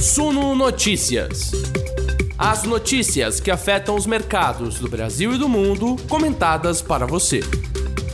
Suno Notícias. As notícias que afetam os mercados do Brasil e do mundo, comentadas para você.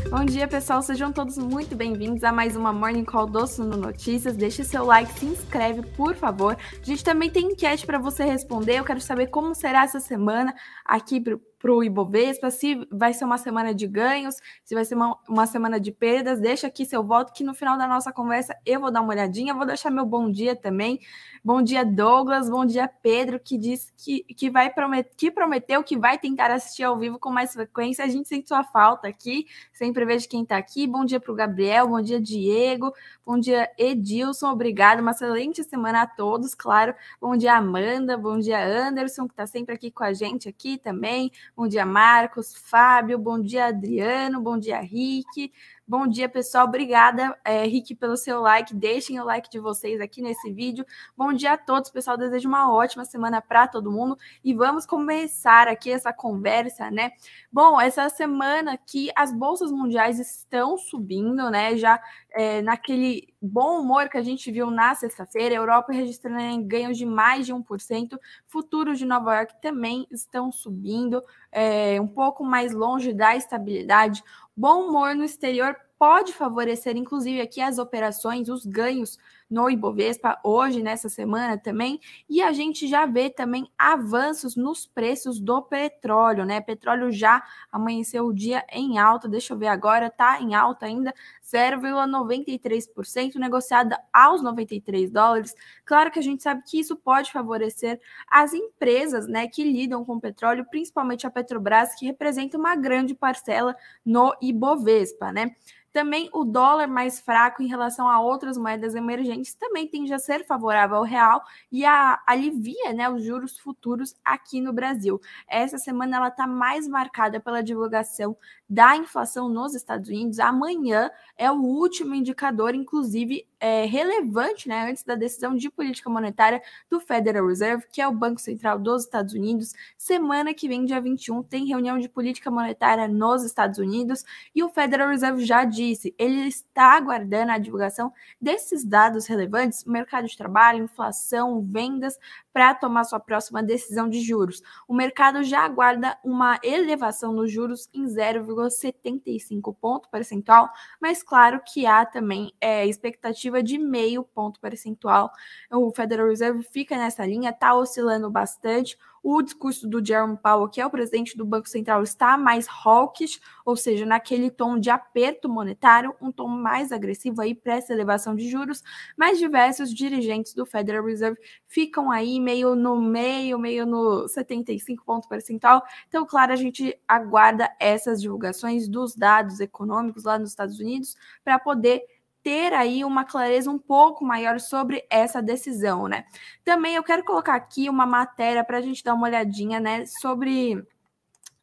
Bom dia, pessoal. Sejam todos muito bem-vindos a mais uma Morning Call do Suno Notícias. Deixe seu like, se inscreve, por favor. A gente também tem enquete para você responder. Eu quero saber como será essa semana aqui para o Ibovespa, se vai ser uma semana de ganhos, se vai ser uma, uma semana de perdas. Deixa aqui seu voto, que no final da nossa conversa eu vou dar uma olhadinha. Vou deixar meu bom dia também. Bom dia, Douglas. Bom dia, Pedro, que disse que, que vai promet, que prometeu que vai tentar assistir ao vivo com mais frequência. A gente sente sua falta aqui. Sempre vejo quem está aqui. Bom dia para o Gabriel, bom dia, Diego, bom dia, Edilson. Obrigado. Uma excelente semana a todos, claro. Bom dia, Amanda, bom dia, Anderson, que está sempre aqui com a gente aqui também. Bom dia, Marcos, Fábio, bom dia, Adriano, bom dia, Rick. Bom dia, pessoal. Obrigada, é, Rick, pelo seu like. Deixem o like de vocês aqui nesse vídeo. Bom dia a todos, pessoal. Desejo uma ótima semana para todo mundo. E vamos começar aqui essa conversa, né? Bom, essa semana que as bolsas mundiais estão subindo, né? Já é, naquele bom humor que a gente viu na sexta-feira, Europa registrando ganhos de mais de 1%, futuros de Nova York também estão subindo, é, um pouco mais longe da estabilidade. Bom humor no exterior pode favorecer, inclusive, aqui as operações, os ganhos no Ibovespa hoje, nessa semana também, e a gente já vê também avanços nos preços do petróleo, né? Petróleo já amanheceu o dia em alta, deixa eu ver agora, tá em alta ainda, 0,93%, negociada aos 93 dólares. Claro que a gente sabe que isso pode favorecer as empresas, né, que lidam com petróleo, principalmente a Petrobras, que representa uma grande parcela no Ibovespa, né? Também o dólar mais fraco em relação a outras moedas emergentes também tende a ser favorável ao real e a, alivia né, os juros futuros aqui no Brasil. Essa semana ela está mais marcada pela divulgação da inflação nos Estados Unidos. Amanhã é o último indicador, inclusive é, relevante, né, antes da decisão de política monetária do Federal Reserve, que é o Banco Central dos Estados Unidos. Semana que vem, dia 21, tem reunião de política monetária nos Estados Unidos e o Federal Reserve já disse, ele está aguardando a divulgação desses dados relevantes, mercado de trabalho, inflação, vendas, para tomar sua próxima decisão de juros. O mercado já aguarda uma elevação nos juros em 0,75 ponto percentual, mas claro que há também é, expectativa expectativa de meio ponto percentual. O Federal Reserve fica nessa linha, está oscilando bastante. O discurso do Jerome Powell, que é o presidente do Banco Central, está mais hawkish, ou seja, naquele tom de aperto monetário, um tom mais agressivo aí para essa elevação de juros, mas diversos dirigentes do Federal Reserve ficam aí meio no meio, meio no 75 ponto percentual. Então, claro, a gente aguarda essas divulgações dos dados econômicos lá nos Estados Unidos para poder ter aí uma clareza um pouco maior sobre essa decisão, né? Também eu quero colocar aqui uma matéria para a gente dar uma olhadinha, né, sobre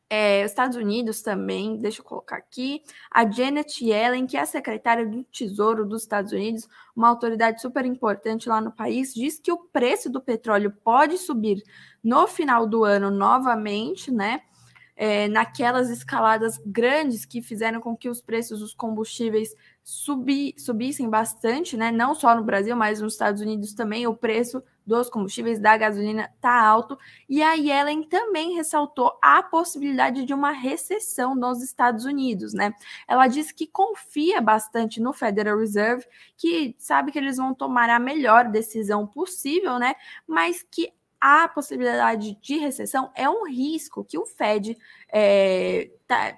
é, Estados Unidos também, deixa eu colocar aqui, a Janet Yellen, que é a secretária do Tesouro dos Estados Unidos, uma autoridade super importante lá no país, diz que o preço do petróleo pode subir no final do ano novamente, né? É, naquelas escaladas grandes que fizeram com que os preços dos combustíveis subir, subissem bastante, né? Não só no Brasil, mas nos Estados Unidos também o preço dos combustíveis da gasolina está alto. E a Yellen também ressaltou a possibilidade de uma recessão nos Estados Unidos, né? Ela disse que confia bastante no Federal Reserve, que sabe que eles vão tomar a melhor decisão possível, né? Mas que a possibilidade de recessão é um risco que o Fed é, tá,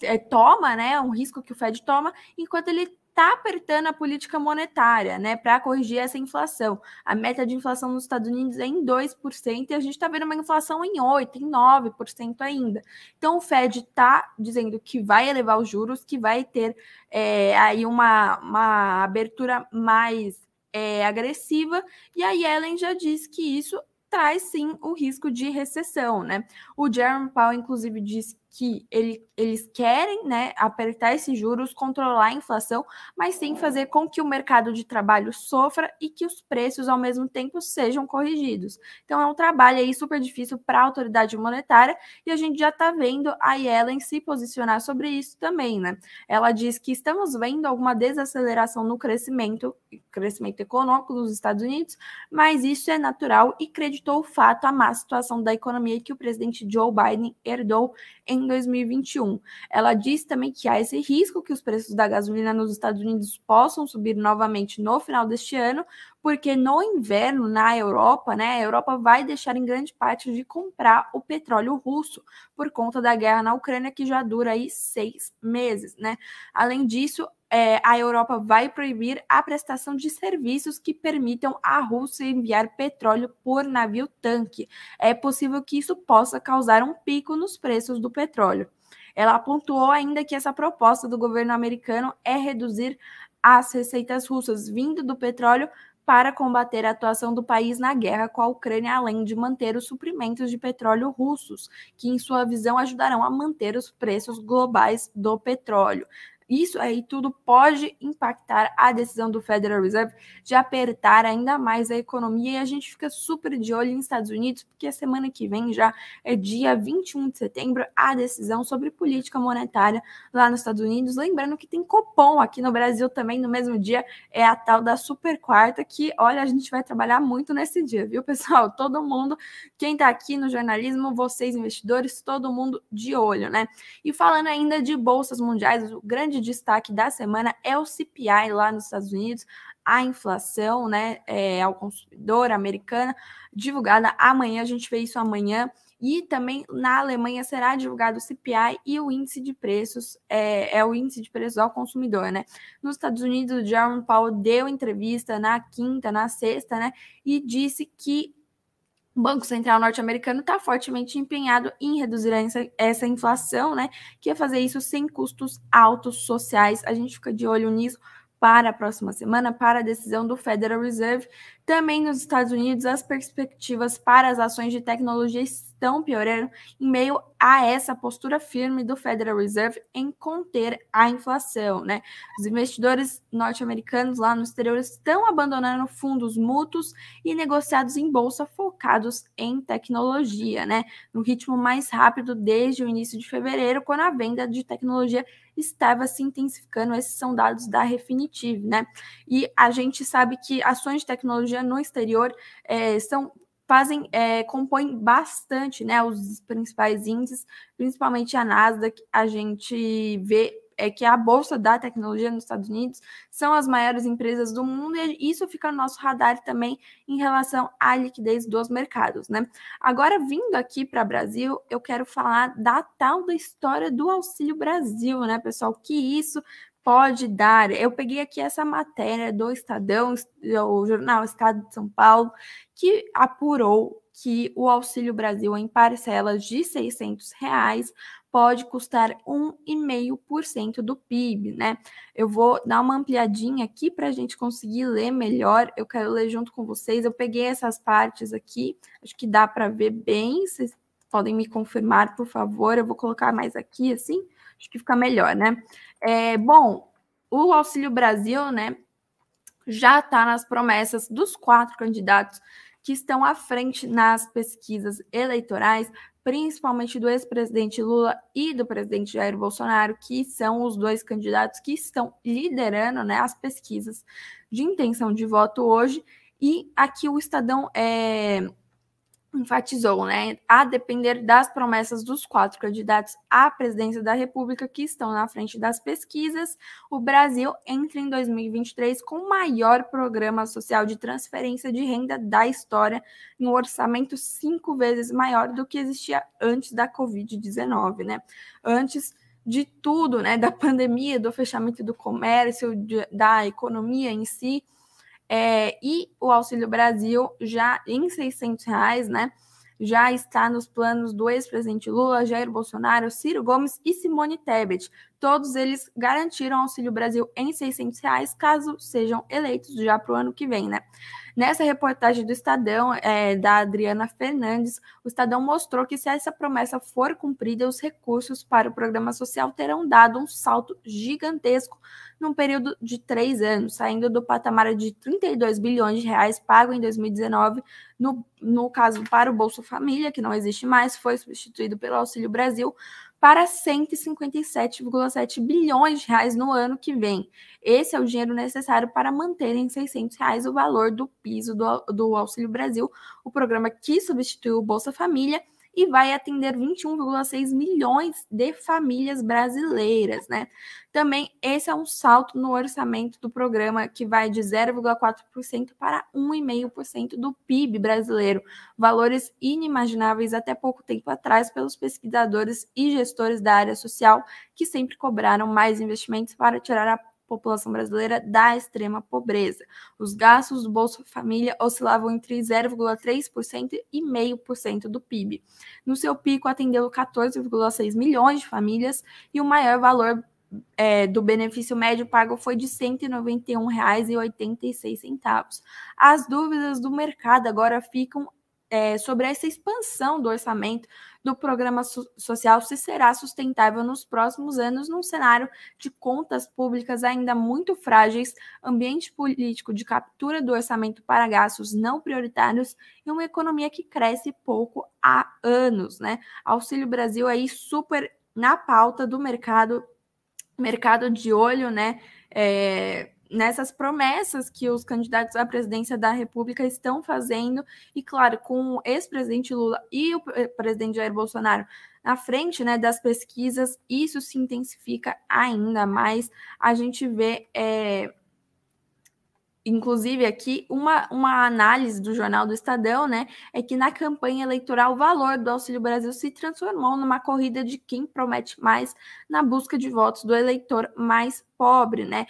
é, toma, né? Um risco que o Fed toma, enquanto ele está apertando a política monetária, né, para corrigir essa inflação. A meta de inflação nos Estados Unidos é em 2% e a gente está vendo uma inflação em 8%, em 9% ainda. Então, o Fed está dizendo que vai elevar os juros, que vai ter é, aí uma, uma abertura mais é, agressiva, e a Yellen já disse que isso traz sim o risco de recessão, né? O Jerome Powell, inclusive, disse que ele, eles querem né, apertar esses juros, controlar a inflação, mas sim fazer com que o mercado de trabalho sofra e que os preços, ao mesmo tempo, sejam corrigidos. Então, é um trabalho aí super difícil para a autoridade monetária e a gente já está vendo a Yellen se posicionar sobre isso também. Né? Ela diz que estamos vendo alguma desaceleração no crescimento, crescimento econômico dos Estados Unidos, mas isso é natural e creditou o fato à má situação da economia que o presidente Joe Biden herdou em 2021. Ela diz também que há esse risco que os preços da gasolina nos Estados Unidos possam subir novamente no final deste ano, porque no inverno na Europa, né, a Europa vai deixar em grande parte de comprar o petróleo russo por conta da guerra na Ucrânia que já dura aí seis meses, né? Além disso, é, a Europa vai proibir a prestação de serviços que permitam à Rússia enviar petróleo por navio tanque. É possível que isso possa causar um pico nos preços do petróleo. Ela pontuou ainda que essa proposta do governo americano é reduzir as receitas russas vindo do petróleo para combater a atuação do país na guerra com a Ucrânia, além de manter os suprimentos de petróleo russos, que, em sua visão, ajudarão a manter os preços globais do petróleo. Isso aí tudo pode impactar a decisão do Federal Reserve de apertar ainda mais a economia e a gente fica super de olho nos Estados Unidos, porque a semana que vem já é dia 21 de setembro a decisão sobre política monetária lá nos Estados Unidos. Lembrando que tem Copom aqui no Brasil também no mesmo dia, é a tal da super quarta que, olha, a gente vai trabalhar muito nesse dia, viu, pessoal? Todo mundo, quem tá aqui no jornalismo, vocês investidores, todo mundo de olho, né? E falando ainda de bolsas mundiais, o grande destaque da semana é o CPI lá nos Estados Unidos, a inflação né, é, ao consumidor americana, divulgada amanhã, a gente vê isso amanhã. E também na Alemanha será divulgado o CPI e o índice de preços, é, é, o índice de preços ao consumidor, né? Nos Estados Unidos, o Jerome Powell deu entrevista na quinta, na sexta, né? E disse que o Banco Central norte-americano está fortemente empenhado em reduzir essa, essa inflação, né? Que é fazer isso sem custos altos sociais. A gente fica de olho nisso para a próxima semana, para a decisão do Federal Reserve. Também nos Estados Unidos, as perspectivas para as ações de tecnologia estão piorando em meio a essa postura firme do Federal Reserve em conter a inflação, né? Os investidores norte-americanos lá no exterior estão abandonando fundos mútuos e negociados em bolsa focados em tecnologia, né? No ritmo mais rápido desde o início de fevereiro, quando a venda de tecnologia estava se intensificando. Esses são dados da Refinitiv, né? E a gente sabe que ações de tecnologia no exterior é, são fazem, é, compõem bastante, né, os principais índices, principalmente a Nasdaq, a gente vê é que a bolsa da tecnologia nos Estados Unidos são as maiores empresas do mundo e isso fica no nosso radar também em relação à liquidez dos mercados, né? Agora vindo aqui para o Brasil, eu quero falar da tal da história do Auxílio Brasil, né, pessoal? Que isso pode dar. Eu peguei aqui essa matéria do Estadão, o jornal Estado de São Paulo, que apurou que o Auxílio Brasil em parcelas de 600 reais pode custar 1,5% do PIB, né? Eu vou dar uma ampliadinha aqui para a gente conseguir ler melhor. Eu quero ler junto com vocês. Eu peguei essas partes aqui, acho que dá para ver bem. Vocês podem me confirmar, por favor. Eu vou colocar mais aqui, assim, acho que fica melhor, né? É, bom, o Auxílio Brasil, né, já está nas promessas dos quatro candidatos que estão à frente nas pesquisas eleitorais, principalmente do ex-presidente Lula e do presidente Jair Bolsonaro, que são os dois candidatos que estão liderando né, as pesquisas de intenção de voto hoje. E aqui o Estadão é, enfatizou, né, a depender das promessas dos quatro candidatos à presidência da República que estão na frente das pesquisas, o Brasil entra em 2023 com o maior programa social de transferência de renda da história, um orçamento cinco vezes maior do que existia antes da Covid-19, né? Antes de tudo, né, da pandemia, do fechamento do comércio, de, da economia em si, é, e o Auxílio Brasil já em 600 reais, né? Já está nos planos do ex-presidente Lula, Jair Bolsonaro, Ciro Gomes e Simone Tebet. Todos eles garantiram Auxílio Brasil em 600 reais, caso sejam eleitos já para o ano que vem, né? Nessa reportagem do Estadão, é, da Adriana Fernandes, o Estadão mostrou que se essa promessa for cumprida, os recursos para o programa social terão dado um salto gigantesco num período de três anos, saindo do patamar de 32 bilhões de reais pago em 2019, no, no caso para o Bolsa Família, que não existe mais, foi substituído pelo Auxílio Brasil, para 157,7 bilhões de reais no ano que vem. Esse é o dinheiro necessário para manter em 600 reais o valor do piso do, do Auxílio Brasil, o programa que substituiu o Bolsa Família e vai atender 21,6 milhões de famílias brasileiras, né? Também esse é um salto no orçamento do programa que vai de 0,4% para 1,5% do PIB brasileiro, valores inimagináveis até pouco tempo atrás pelos pesquisadores e gestores da área social que sempre cobraram mais investimentos para tirar a população brasileira da extrema pobreza. Os gastos do Bolsa Família oscilavam entre 0,3% e 0,5% do PIB. No seu pico, atendeu 14,6 milhões de famílias e o maior valor é, do benefício médio pago foi de R$ 191,86. As dúvidas do mercado agora ficam é, sobre essa expansão do orçamento do programa so social se será sustentável nos próximos anos num cenário de contas públicas ainda muito frágeis, ambiente político de captura do orçamento para gastos não prioritários e uma economia que cresce pouco há anos, né? Auxílio Brasil aí super na pauta do mercado, mercado de olho, né? É, nessas promessas que os candidatos à presidência da República estão fazendo, e claro, com o ex-presidente Lula e o presidente Jair Bolsonaro na frente né, das pesquisas, isso se intensifica ainda mais. A gente vê, é, inclusive aqui, uma, uma análise do jornal do Estadão, né? É que na campanha eleitoral o valor do Auxílio Brasil se transformou numa corrida de quem promete mais na busca de votos do eleitor mais pobre, né?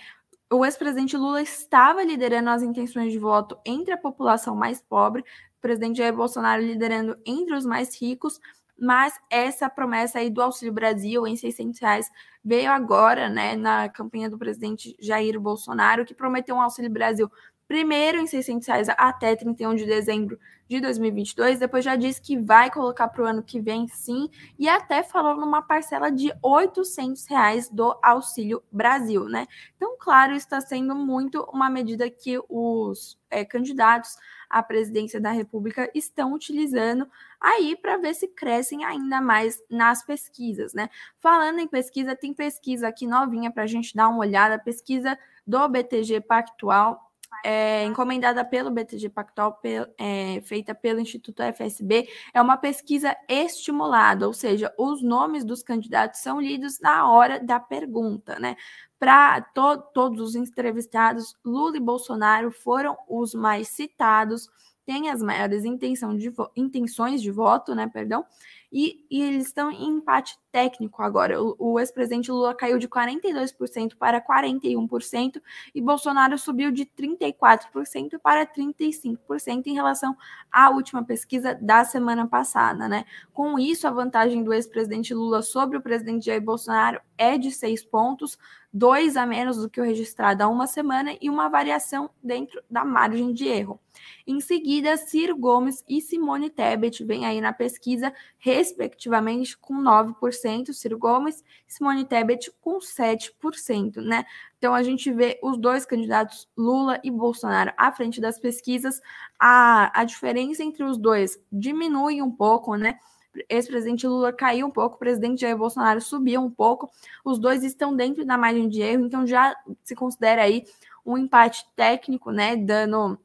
O ex-presidente Lula estava liderando as intenções de voto entre a população mais pobre, o presidente Jair Bolsonaro liderando entre os mais ricos, mas essa promessa aí do Auxílio Brasil em 600 reais veio agora, né, na campanha do presidente Jair Bolsonaro, que prometeu um Auxílio Brasil primeiro em 600 reais até 31 de dezembro de 2022, depois já disse que vai colocar para o ano que vem sim, e até falou numa parcela de 800 reais do Auxílio Brasil, né? Então, claro, está sendo muito uma medida que os é, candidatos à presidência da República estão utilizando aí para ver se crescem ainda mais nas pesquisas, né? Falando em pesquisa, tem pesquisa aqui novinha para a gente dar uma olhada, pesquisa do BTG Pactual, é, encomendada pelo BTG Pactual, é, feita pelo Instituto FSB, é uma pesquisa estimulada, ou seja, os nomes dos candidatos são lidos na hora da pergunta, né? Para to todos os entrevistados, Lula e Bolsonaro foram os mais citados, têm as maiores intenção de intenções de voto, né? Perdão, e, e eles estão em empate técnico agora. O, o ex-presidente Lula caiu de 42% para 41% e Bolsonaro subiu de 34% para 35% em relação à última pesquisa da semana passada, né? Com isso, a vantagem do ex-presidente Lula sobre o presidente Jair Bolsonaro é de seis pontos, dois a menos do que o registrado há uma semana e uma variação dentro da margem de erro. Em seguida, Ciro Gomes e Simone Tebet vêm aí na pesquisa, respectivamente, com 9%, Ciro Gomes Simone Tebet com 7%, né? Então a gente vê os dois candidatos, Lula e Bolsonaro, à frente das pesquisas. A, a diferença entre os dois diminui um pouco, né? ex-presidente Lula caiu um pouco, o presidente Jair Bolsonaro subiu um pouco, os dois estão dentro da margem de erro, então já se considera aí um empate técnico, né, dando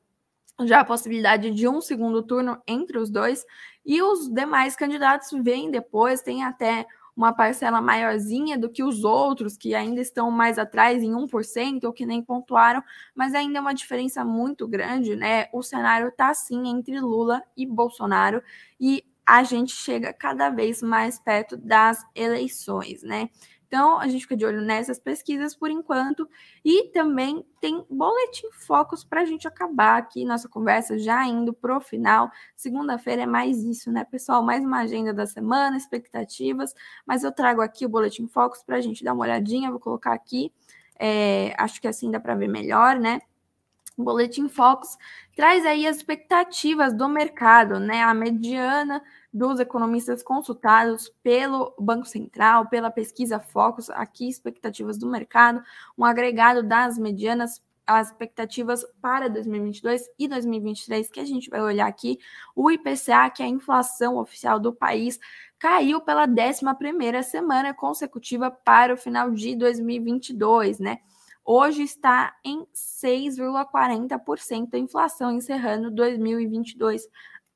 já a possibilidade de um segundo turno entre os dois, e os demais candidatos vêm depois, tem até uma parcela maiorzinha do que os outros, que ainda estão mais atrás em 1%, ou que nem pontuaram, mas ainda é uma diferença muito grande, né? O cenário está sim entre Lula e Bolsonaro, e a gente chega cada vez mais perto das eleições, né? Então, a gente fica de olho nessas pesquisas por enquanto. E também tem boletim focos para a gente acabar aqui nossa conversa, já indo para o final. Segunda-feira é mais isso, né, pessoal? Mais uma agenda da semana, expectativas. Mas eu trago aqui o boletim focos para a gente dar uma olhadinha. Vou colocar aqui. É, acho que assim dá para ver melhor, né? O Boletim Focus traz aí as expectativas do mercado, né? A mediana dos economistas consultados pelo Banco Central, pela pesquisa Focus, aqui expectativas do mercado, um agregado das medianas as expectativas para 2022 e 2023 que a gente vai olhar aqui, o IPCA, que é a inflação oficial do país, caiu pela 11ª semana consecutiva para o final de 2022, né? Hoje está em 6,40% a inflação, encerrando 2022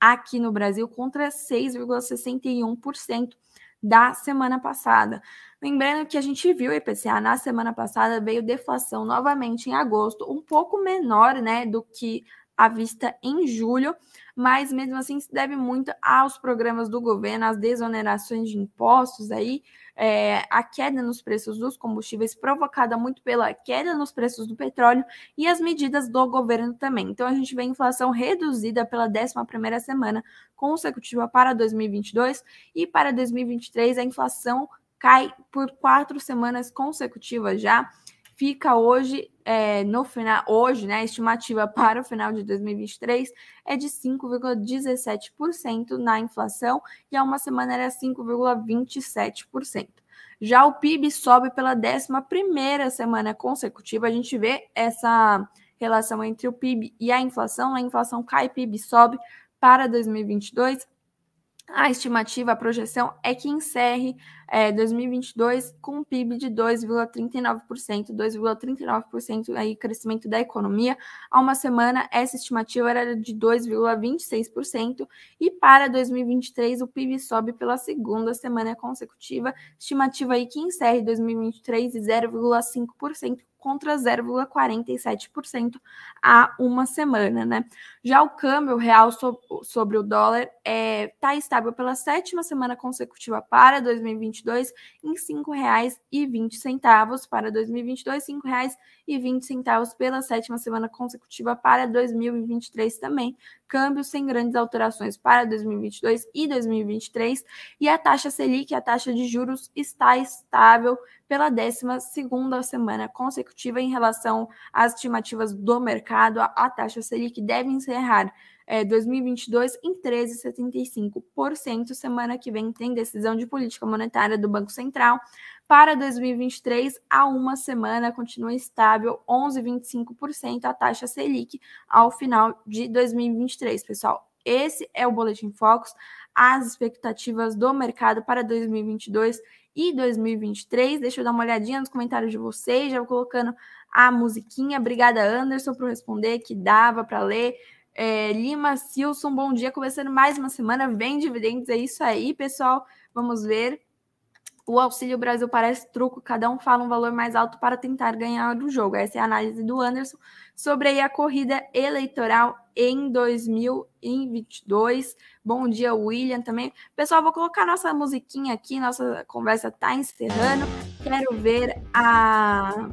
aqui no Brasil contra 6,61% da semana passada. Lembrando que a gente viu o IPCA na semana passada, veio deflação novamente em agosto, um pouco menor né, do que a vista em julho, mas mesmo assim se deve muito aos programas do governo, às desonerações de impostos aí, é, a queda nos preços dos combustíveis provocada muito pela queda nos preços do petróleo e as medidas do governo também. Então a gente vê inflação reduzida pela 11ª semana consecutiva para 2022 e para 2023 a inflação cai por quatro semanas consecutivas já fica hoje é, no final, hoje, né, a estimativa para o final de 2023 é de 5,17% na inflação e há uma semana era 5,27%. Já o PIB sobe pela 11ª semana consecutiva, a gente vê essa relação entre o PIB e a inflação, a inflação cai, PIB sobe para 2022, a estimativa, a projeção é que encerre é, 2022 com um PIB de 2,39%, 2,39% aí crescimento da economia. Há uma semana essa estimativa era de 2,26% e para 2023 o PIB sobe pela segunda semana consecutiva, estimativa aí que encerre 2023 de 0,5% contra 0,47% há uma semana, né? Já o câmbio real so sobre o dólar está é, tá estável pela sétima semana consecutiva para 2022 em R$ 5,20 para 2022, R$ 5,20 pela sétima semana consecutiva para 2023 também. Câmbio sem grandes alterações para 2022 e 2023 e a taxa Selic, a taxa de juros está estável pela 12 semana consecutiva em relação às estimativas do mercado. A, taxa Selic deve encerrar é, 2022 em 13,75%. Semana que vem tem decisão de política monetária do Banco Central. Para 2023, há uma semana continua estável, 11,25% a taxa Selic ao final de 2023, pessoal. Esse é o Boletim Focus, as expectativas do mercado para 2022 e 2023. Deixa eu dar uma olhadinha nos comentários de vocês, já vou colocando a musiquinha. Obrigada, Anderson, por responder, que dava para ler. É, Lima Silson, bom dia. Começando mais uma semana, vem dividendos, é isso aí, pessoal. Vamos ver. O Auxílio Brasil parece truco, cada um fala um valor mais alto para tentar ganhar o jogo. Essa é a análise do Anderson sobre a corrida eleitoral em 2022. Bom dia, William, também. Pessoal, vou colocar nossa musiquinha aqui, nossa conversa está encerrando. Quero ver a,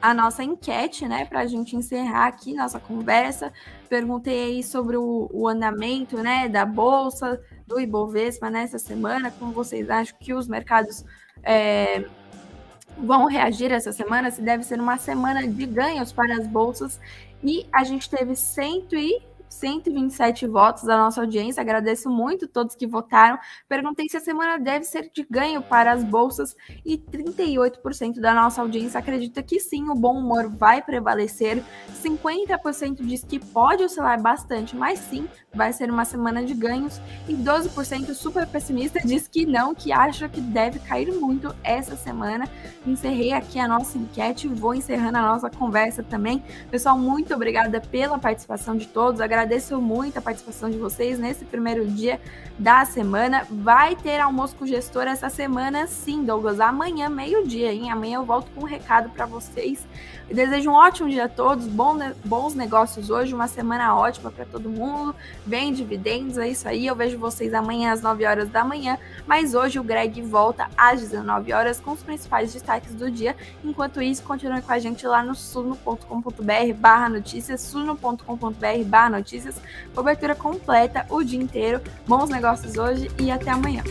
a nossa enquete, né, para a gente encerrar aqui nossa conversa. Perguntei aí sobre o, o andamento, né, da Bolsa, do Ibovespa nessa semana, como vocês acham que os mercados é, vão reagir essa semana, se deve ser uma semana de ganhos para as bolsas. E a gente teve 100 e 127 votos da nossa audiência. Agradeço muito todos que votaram. Perguntei se a semana deve ser de ganho para as bolsas e 38% da nossa audiência acredita que sim, o bom humor vai prevalecer. 50% diz que pode oscilar bastante, mas sim, vai ser uma semana de ganhos. E 12% super pessimista diz que não, que acha que deve cair muito essa semana. Encerrei aqui a nossa enquete, vou encerrando a nossa conversa também. Pessoal, muito obrigada pela participação de todos. Agradeço agradeço muito a participação de vocês nesse primeiro dia da semana. Vai ter almoço com o gestor essa semana, sim, Douglas. Amanhã, meio-dia, hein? Amanhã eu volto com um recado para vocês. Eu desejo um ótimo dia a todos, bons negócios hoje, uma semana ótima para todo mundo. Vem dividendos, é isso aí. Eu vejo vocês amanhã às 9 horas da manhã, mas hoje o Greg volta às 19 horas com os principais destaques do dia. Enquanto isso, continue com a gente lá no suno.com.br barra notícias, suno.com.br barra notícias. Cobertura completa o dia inteiro. Bons negócios hoje e até amanhã.